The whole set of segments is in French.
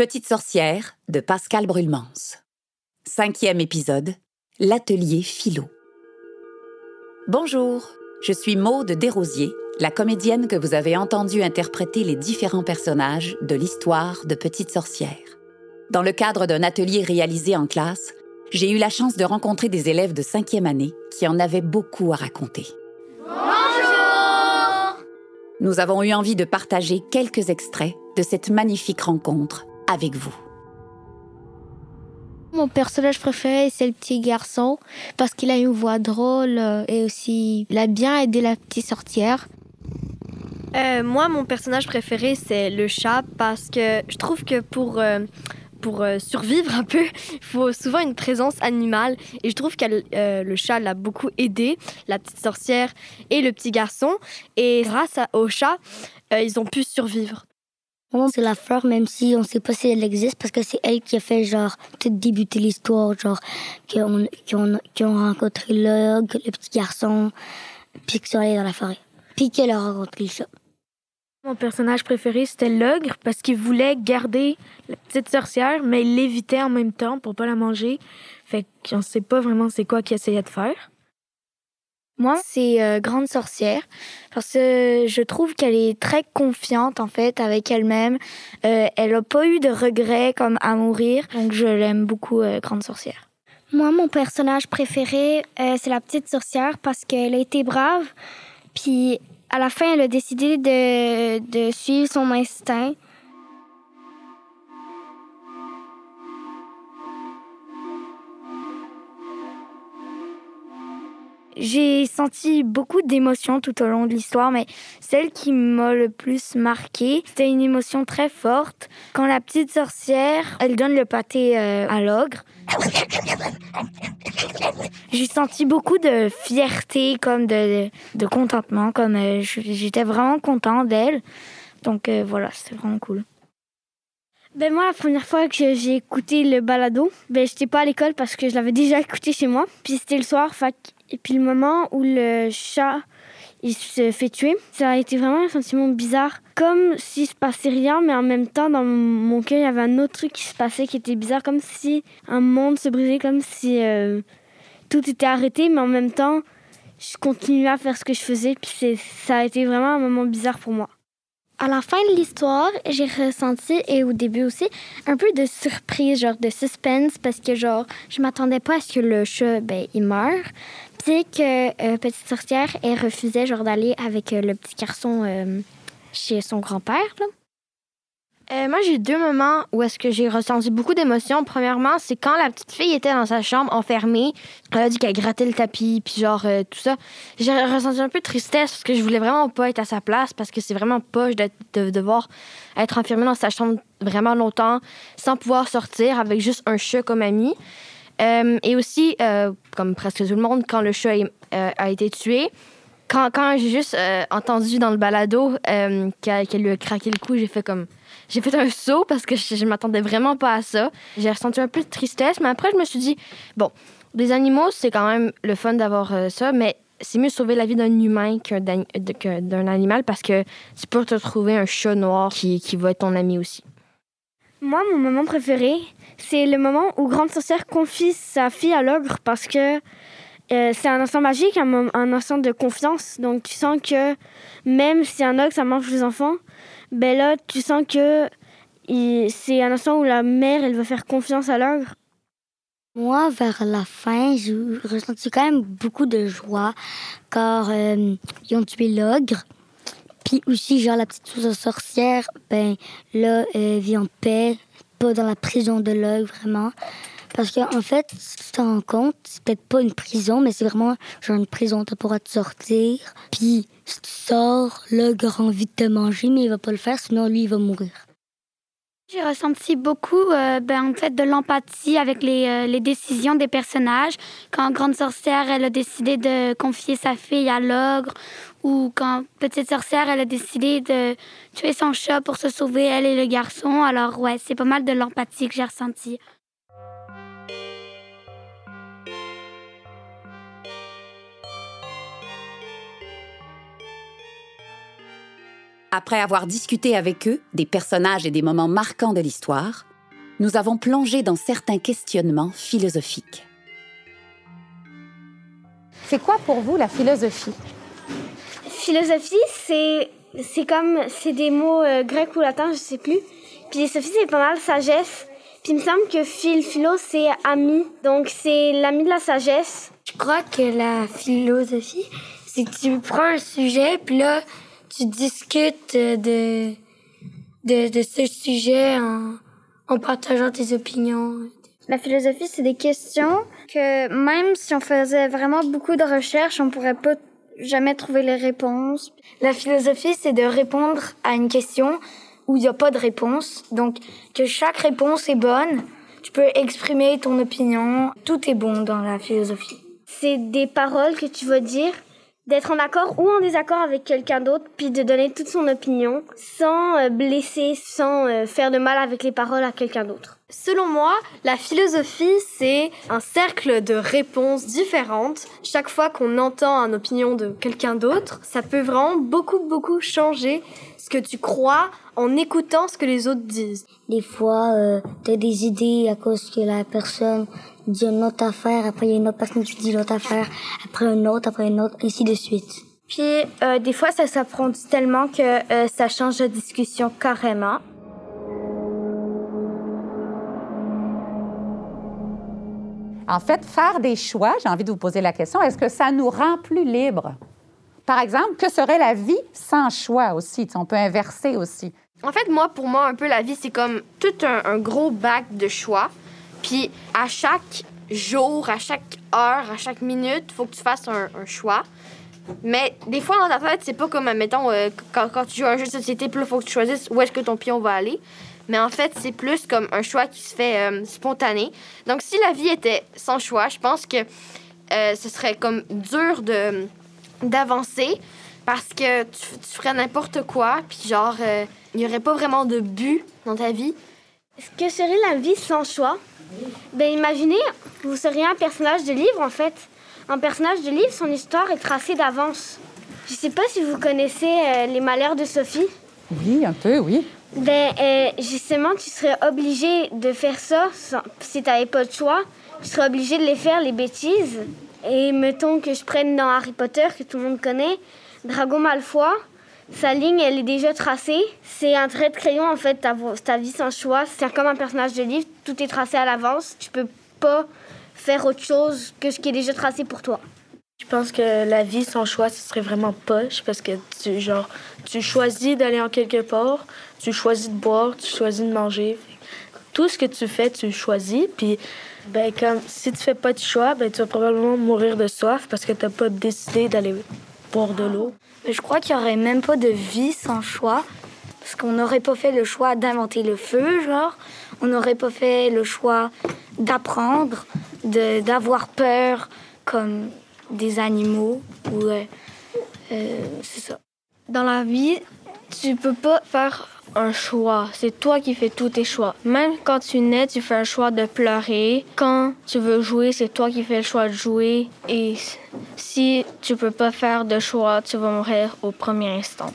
Petite sorcière de Pascal Brulmans. Cinquième épisode, l'atelier philo. Bonjour, je suis Maude Desrosiers, la comédienne que vous avez entendue interpréter les différents personnages de l'histoire de Petite sorcière. Dans le cadre d'un atelier réalisé en classe, j'ai eu la chance de rencontrer des élèves de cinquième année qui en avaient beaucoup à raconter. Bonjour Nous avons eu envie de partager quelques extraits de cette magnifique rencontre avec vous. Mon personnage préféré, c'est le petit garçon, parce qu'il a une voix drôle euh, et aussi il a bien aidé la petite sorcière. Euh, moi, mon personnage préféré, c'est le chat, parce que je trouve que pour, euh, pour euh, survivre un peu, il faut souvent une présence animale. Et je trouve que euh, le chat l'a beaucoup aidé, la petite sorcière et le petit garçon. Et grâce à- au chat, euh, ils ont pu survivre. C'est la fleur, même si on sait pas si elle existe, parce que c'est elle qui a fait, genre, tout débuter l'histoire, genre, qu'ils ont, qu'ils ont, qu'ils ont rencontré l'ogre, le petit garçon, puis qu'ils sont allés dans la forêt. Puis qu'elle a rencontré le chat. Mon personnage préféré, c'était l'ogre parce qu'il voulait garder la petite sorcière, mais il l'évitait en même temps pour pas la manger. Fait qu'on sait pas vraiment c'est quoi qu'il essayait de faire. Moi, c'est euh, Grande Sorcière parce que je trouve qu'elle est très confiante en fait avec elle-même. Euh, elle a pas eu de regrets comme à mourir, donc je l'aime beaucoup, euh, Grande Sorcière. Moi, mon personnage préféré, c'est la petite sorcière parce qu'elle a été brave. Puis à la fin, elle a décidé de, de suivre son instinct. J'ai senti beaucoup d'émotions tout au long de l'histoire, mais celle qui m'a le plus marqué, c'était une émotion très forte quand la petite sorcière, elle donne le pâté euh, à l'ogre. J'ai senti beaucoup de fierté, comme de, de contentement, comme euh, j'étais vraiment content d'elle. Donc euh, voilà, c'était vraiment cool. Ben moi, la première fois que j'ai écouté le balado, ben j'étais pas à l'école parce que je l'avais déjà écouté chez moi. Puis c'était le soir, que- et puis le moment où le chat il se fait tuer, ça a été vraiment un sentiment bizarre, comme s'il se passait rien, mais en même temps dans mon cœur il y avait un autre truc qui se passait qui était bizarre, comme si un monde se brisait, comme si euh, tout était arrêté, mais en même temps je continuais à faire ce que je faisais. Puis ça a été vraiment un moment bizarre pour moi. À la fin de l'histoire, j'ai ressenti, et au début aussi, un peu de surprise, genre de suspense, parce que, genre, je m'attendais pas à ce que le chat, ben, il meure. Puis que euh, Petite Sorcière, elle refusait, genre, d'aller avec euh, le petit garçon euh, chez son grand-père. Euh, moi, j'ai deux moments où est-ce que j'ai ressenti beaucoup d'émotions. Premièrement, c'est quand la petite fille était dans sa chambre enfermée. Elle a dit qu'elle grattait le tapis, puis genre tout ça. J'ai ressenti un peu de tristesse parce que je voulais vraiment pas être à sa place parce que c'est vraiment poche de, de devoir être enfermée dans sa chambre vraiment longtemps sans pouvoir sortir avec juste un chat comme ami. Euh, et aussi, euh, comme presque tout le monde, quand le chat euh, a été tué, quand, j'ai juste entendu dans le balado qu'elle lui a craqué le cou, j'ai fait comme j'ai fait un saut parce que je, je m'attendais vraiment pas à ça. J'ai ressenti un peu de tristesse, mais après, je me suis dit, bon, des animaux, c'est quand même le fun d'avoir ça, mais c'est mieux sauver la vie d'un humain qu'un animal parce que tu peux te trouver un chat noir qui, qui va être ton ami aussi. Moi, mon moment préféré, c'est le moment où Grande Sorcière confie sa fille à l'ogre parce que euh, c'est un instant magique, un, instant de confiance. Donc, tu sens que même si un ogre, ça mange les enfants, ben là, tu sens que c'est un instant où la mère, elle va faire confiance à l'ogre. Moi, vers la fin, j'ai ressenti quand même beaucoup de joie car euh, ils ont tué l'ogre. Puis aussi, genre, la petite sorcière, ben là, elle vit en paix, pas dans la prison de l'ogre, vraiment. Parce qu'en en fait, si tu t'en rends compte, c'est peut-être pas une prison, mais c'est vraiment genre une prison. Tu pourras te sortir. Puis, si tu sors, l'ogre a envie de te manger, mais il va pas le faire, sinon lui, il va mourir. J'ai ressenti beaucoup euh, ben, en fait, de l'empathie avec les, euh, les décisions des personnages. Quand Grande Sorcière, elle a décidé de confier sa fille à l'ogre, ou quand Petite Sorcière, elle a décidé de tuer son chat pour se sauver, elle et le garçon. Alors, ouais, c'est pas mal de l'empathie que j'ai ressenti. Après avoir discuté avec eux des personnages et des moments marquants de l'histoire, nous avons plongé dans certains questionnements philosophiques. C'est quoi pour vous la philosophie? Philosophie, c'est c'est comme c'est des mots euh, grecs ou latins, je sais plus. Puis Sophie, c'est pas mal sagesse. Puis il me semble que phil, philo, c'est ami. Donc c'est l'ami de la sagesse. Je crois que la philosophie, c'est que tu prends un sujet, puis là, tu discutes de, de, de ce sujet en, en partageant tes opinions. La philosophie, c'est des questions que même si on faisait vraiment beaucoup de recherches, on pourrait pas jamais trouver les réponses. La philosophie, c'est de répondre à une question où il n'y a pas de réponse. Donc, que chaque réponse est bonne. Tu peux exprimer ton opinion. Tout est bon dans la philosophie. C'est des paroles que tu vas dire, d'être en accord ou en désaccord avec quelqu'un d'autre, puis de donner toute son opinion sans euh, blesser, sans euh, faire de mal avec les paroles à quelqu'un d'autre. Selon moi, la philosophie, c'est un cercle de réponses différentes. Chaque fois qu'on entend une opinion de quelqu'un d'autre, ça peut vraiment beaucoup, beaucoup changer ce que tu crois en écoutant ce que les autres disent. Des fois, euh, tu as des idées à cause que la personne dit une autre affaire, après il y a une autre personne qui dit l'autre affaire, après une autre, après une autre, ainsi de suite. Puis euh, des fois, ça s'approfondit tellement que euh, ça change de discussion carrément? En fait, faire des choix, j'ai envie de vous poser la question, est-ce que ça nous rend plus libres? Par exemple, que serait la vie sans choix aussi? on peut inverser aussi. En fait, moi, pour moi, un peu, la vie, c'est comme tout un, gros bac de choix. Puis à chaque jour, à chaque heure, à chaque minute, il faut que tu fasses un, choix. Mais des fois, dans ta tête, c'est pas comme, mettons, euh, quand, tu joues à un jeu de société, puis il faut que tu choisisses où est-ce que ton pion va aller. Mais en fait, c'est plus comme un choix qui se fait euh, spontané. Donc, si la vie était sans choix, je pense que euh, ce serait comme dur d'avancer parce que tu, ferais n'importe quoi, puis genre, il n'y aurait pas vraiment de but dans ta vie. Ce que serait la vie sans choix? Ben, imaginez, vous seriez un personnage de livre, en fait. Un personnage de livre, son histoire est tracée d'avance. Je sais pas si vous connaissez euh, Les Malheurs de Sophie. Oui, un peu, oui. Ben, euh, justement, tu serais obligé de faire ça si tu n'avais pas de choix. Tu serais obligé de les faire, les bêtises. Et mettons que je prenne dans Harry Potter, que tout le monde connaît, Dragon Malfoy. Sa ligne, elle est déjà tracée. C'est un trait de crayon, en fait, ta, vie sans choix. C'est comme un personnage de livre. Tout est tracé à l'avance. Tu peux pas faire autre chose que ce qui est déjà tracé pour toi. Je pense que la vie sans choix, ce serait vraiment poche parce que tu, genre, tu choisis d'aller en quelque part, tu choisis de boire, tu choisis de manger. Tout ce que tu fais, tu choisis. Puis, ben, comme si tu fais pas de choix, ben, tu vas probablement mourir de soif parce que tu n'as pas décidé d'aller de l'eau. Je crois qu'il n'y aurait même pas de vie sans choix. Parce qu'on n'aurait pas fait le choix d'inventer le feu, genre. On n'aurait pas fait le choix d'apprendre, d'avoir peur comme des animaux. Euh, euh, c'est ça. Dans la vie, tu peux pas faire un choix. C'est toi qui fais tous tes choix. Même quand tu nais, tu fais un choix de pleurer. Quand tu veux jouer, c'est toi qui fais le choix de jouer. Et si tu peux pas faire de choix, tu vas mourir au premier instant.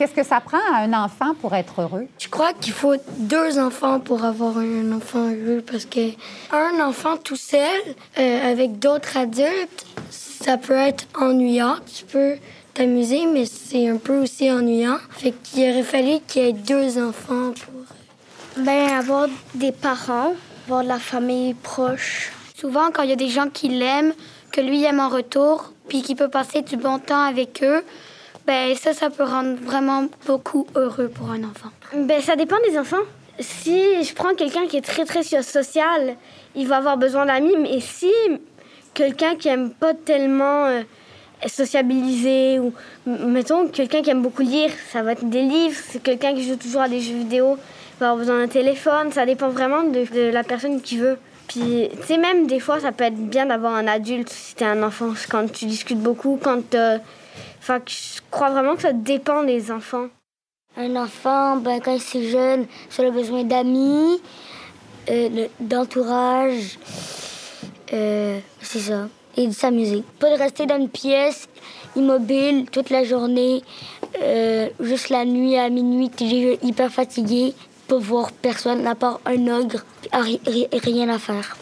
Qu'est-ce que ça prend à un enfant pour être heureux? Je crois qu'il faut deux enfants pour avoir un enfant heureux parce que un enfant tout seul, euh, avec d'autres adultes, ça peut être ennuyant. Tu peux t'amuser, mais c'est un peu aussi ennuyant. Fait qu'il aurait fallu qu'il y ait deux enfants pour... Ben, avoir des parents, avoir de la famille proche. Souvent, quand il y a des gens qui l'aiment, que lui aime en retour, puis qu'il peut passer du bon temps avec eux, ben, ça, ça peut rendre vraiment beaucoup heureux pour un enfant. Ben, ça dépend des enfants. Si je prends quelqu'un qui est très, très social, il va avoir besoin d'amis. Mais si quelqu'un qui aime pas tellement euh, sociabiliser, ou mettons quelqu'un qui aime beaucoup lire, ça va être des livres. C'est quelqu'un qui joue toujours à des jeux vidéo, va avoir besoin d'un téléphone. Ça dépend vraiment de, la personne qui veut. Puis, tu sais, même des fois, ça peut être bien d'avoir un adulte si t'es un enfant, quand tu discutes beaucoup, quand Enfin, je crois vraiment que ça dépend des enfants. Un enfant, ben, quand il est jeune, ça a besoin d'amis, euh, d'entourage. Euh, c'est ça. et de s'amuser. Pas de rester dans une pièce immobile toute la journée, euh, juste la nuit à minuit, hyper fatigué, pas voir personne à part un ogre, rien à faire.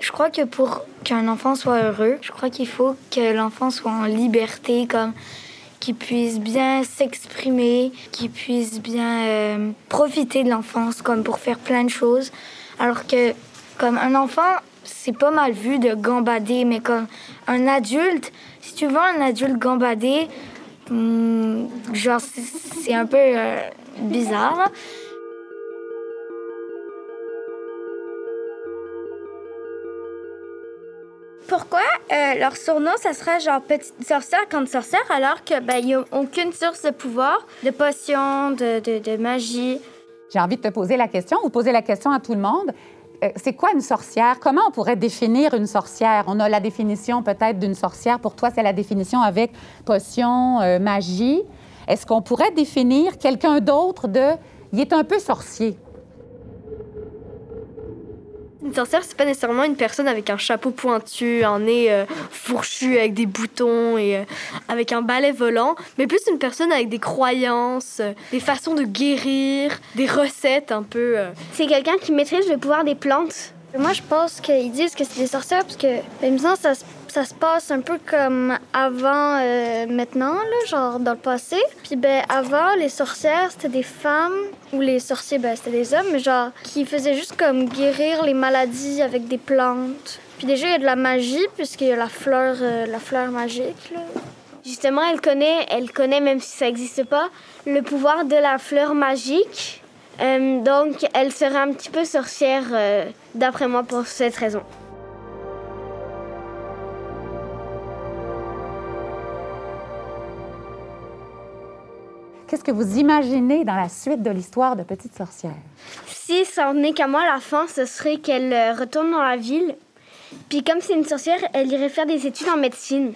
Je crois que pour qu'un enfant soit heureux, je crois qu'il faut que l'enfant soit en liberté, comme qu'il puisse bien s'exprimer, qu'il puisse bien euh, profiter de l'enfance, comme pour faire plein de choses. Alors que, comme un enfant, c'est pas mal vu de gambader, mais comme un adulte, si tu vois un adulte gambader, hmm, genre, c'est un peu euh, bizarre. Pourquoi euh, leur surnom, ça serait genre petite sorcière, grande sorcière, alors que ben, n'y a aucune source de pouvoir, de potions, de magie? J'ai envie de te poser la question, ou poser la question à tout le monde. Euh, c'est quoi une sorcière? Comment on pourrait définir une sorcière? On a la définition peut-être d'une sorcière. Pour toi, c'est la définition avec potion, euh, magie. Est-ce qu'on pourrait définir quelqu'un d'autre de... Il est un peu sorcier? Une sorcière, c'est pas nécessairement une personne avec un chapeau pointu, un nez euh, fourchu avec des boutons et euh, avec un balai volant, mais plus une personne avec des croyances, euh, des façons de guérir, des recettes un peu. C'est quelqu'un qui maîtrise le pouvoir des plantes. Moi, je pense qu'ils disent que c'est des sorcières parce que, même ça, ça se ça se passe un peu comme avant euh, maintenant, genre dans le passé. Puis ben avant, les sorcières, c'était des femmes, ou les sorciers, ben c'était des hommes, mais genre qui faisaient juste comme guérir les maladies avec des plantes. Puis déjà, il y a de la magie, puisqu'il y a la fleur, euh, la fleur magique. Justement, elle connaît, elle connaît, même si ça n'existe pas, le pouvoir de la fleur magique. Euh, donc, elle serait un petit peu sorcière, d'après moi, pour cette raison. Qu'est-ce que vous imaginez dans la suite de l'histoire de Petite Sorcière? Si ça en est qu'à moi, la fin, ce serait qu'elle euh, retourne dans la ville. Puis comme c'est une sorcière, elle irait faire des études en médecine.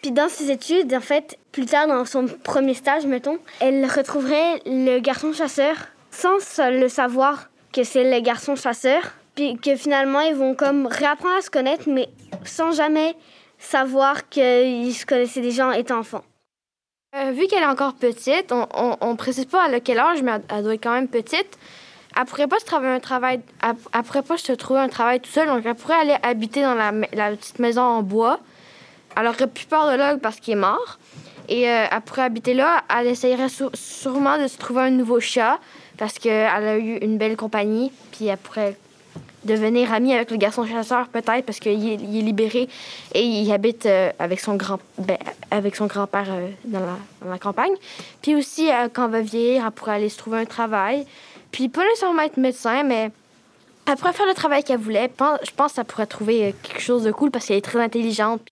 Puis dans ses études, en fait, plus tard dans son premier stage, mettons, elle retrouverait le garçon chasseur sans le savoir que c'est le garçon chasseur. Puis que finalement, ils vont comme réapprendre à se connaître, mais sans jamais savoir qu'ils se connaissaient déjà étant enfants. Euh, vu qu'elle est encore petite, on ne précise pas à quel âge, mais elle, doit être quand même petite. Elle pourrait pas se trouver un travail, elle, pourrait pas se trouver un travail tout seul, donc elle pourrait aller habiter dans la, petite maison en bois. Elle aurait plus peur de l'ogre parce qu'il est mort. Et euh, elle pourrait habiter là. Elle essayerait sûrement de se trouver un nouveau chat parce qu'elle a eu une belle compagnie. Puis elle devenir amie avec le garçon chasseur peut-être parce qu'il est, libéré et il habite euh, avec son grand ben, avec son grand-père euh, dans, la, campagne. Puis aussi euh, quand elle va vieillir, elle pourrait aller se trouver un travail. Puis pas nécessairement être médecin, mais elle pourrait faire le travail qu'elle voulait. Je pense qu'elle pourrait trouver quelque chose de cool parce qu'elle est très intelligente.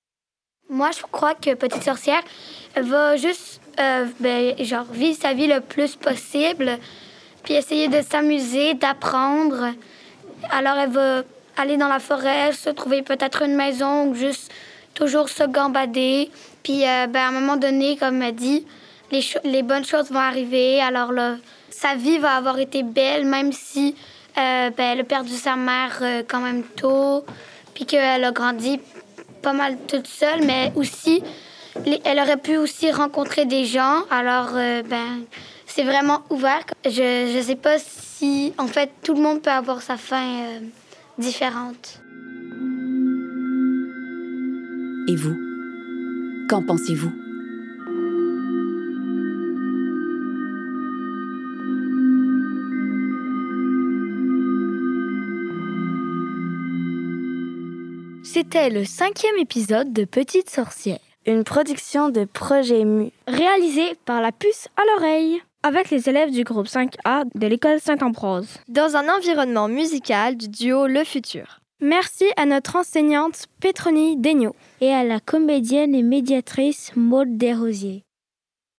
Moi, je crois que Petite Sorcière, elle va juste ben, genre vivre sa vie le plus possible, puis essayer de s'amuser, d'apprendre. Alors, elle va aller dans la forêt, se trouver peut-être une maison ou juste toujours se gambader. Puis, euh, ben, à un moment donné, comme elle dit, les, bonnes choses vont arriver. Alors, sa vie va avoir été belle, même si euh, ben, elle a perdu sa mère euh, quand même tôt, puis qu'elle a grandi pas mal toute seule, mais aussi, elle aurait pu aussi rencontrer des gens. Alors, ben, c'est vraiment ouvert. Je ne sais pas si, en fait, tout le monde peut avoir sa fin euh, différente. Et vous? Qu'en pensez-vous? C'était le cinquième épisode de Petite Sorcière, une production de Projet Mu, réalisée par la puce à l'oreille avec les élèves du groupe 5A de l'école Saint-Ambroise. Dans un environnement musical du duo Le Futur. Merci à notre enseignante Pétronie Degnaud et à la comédienne et médiatrice Maude Desrosiers.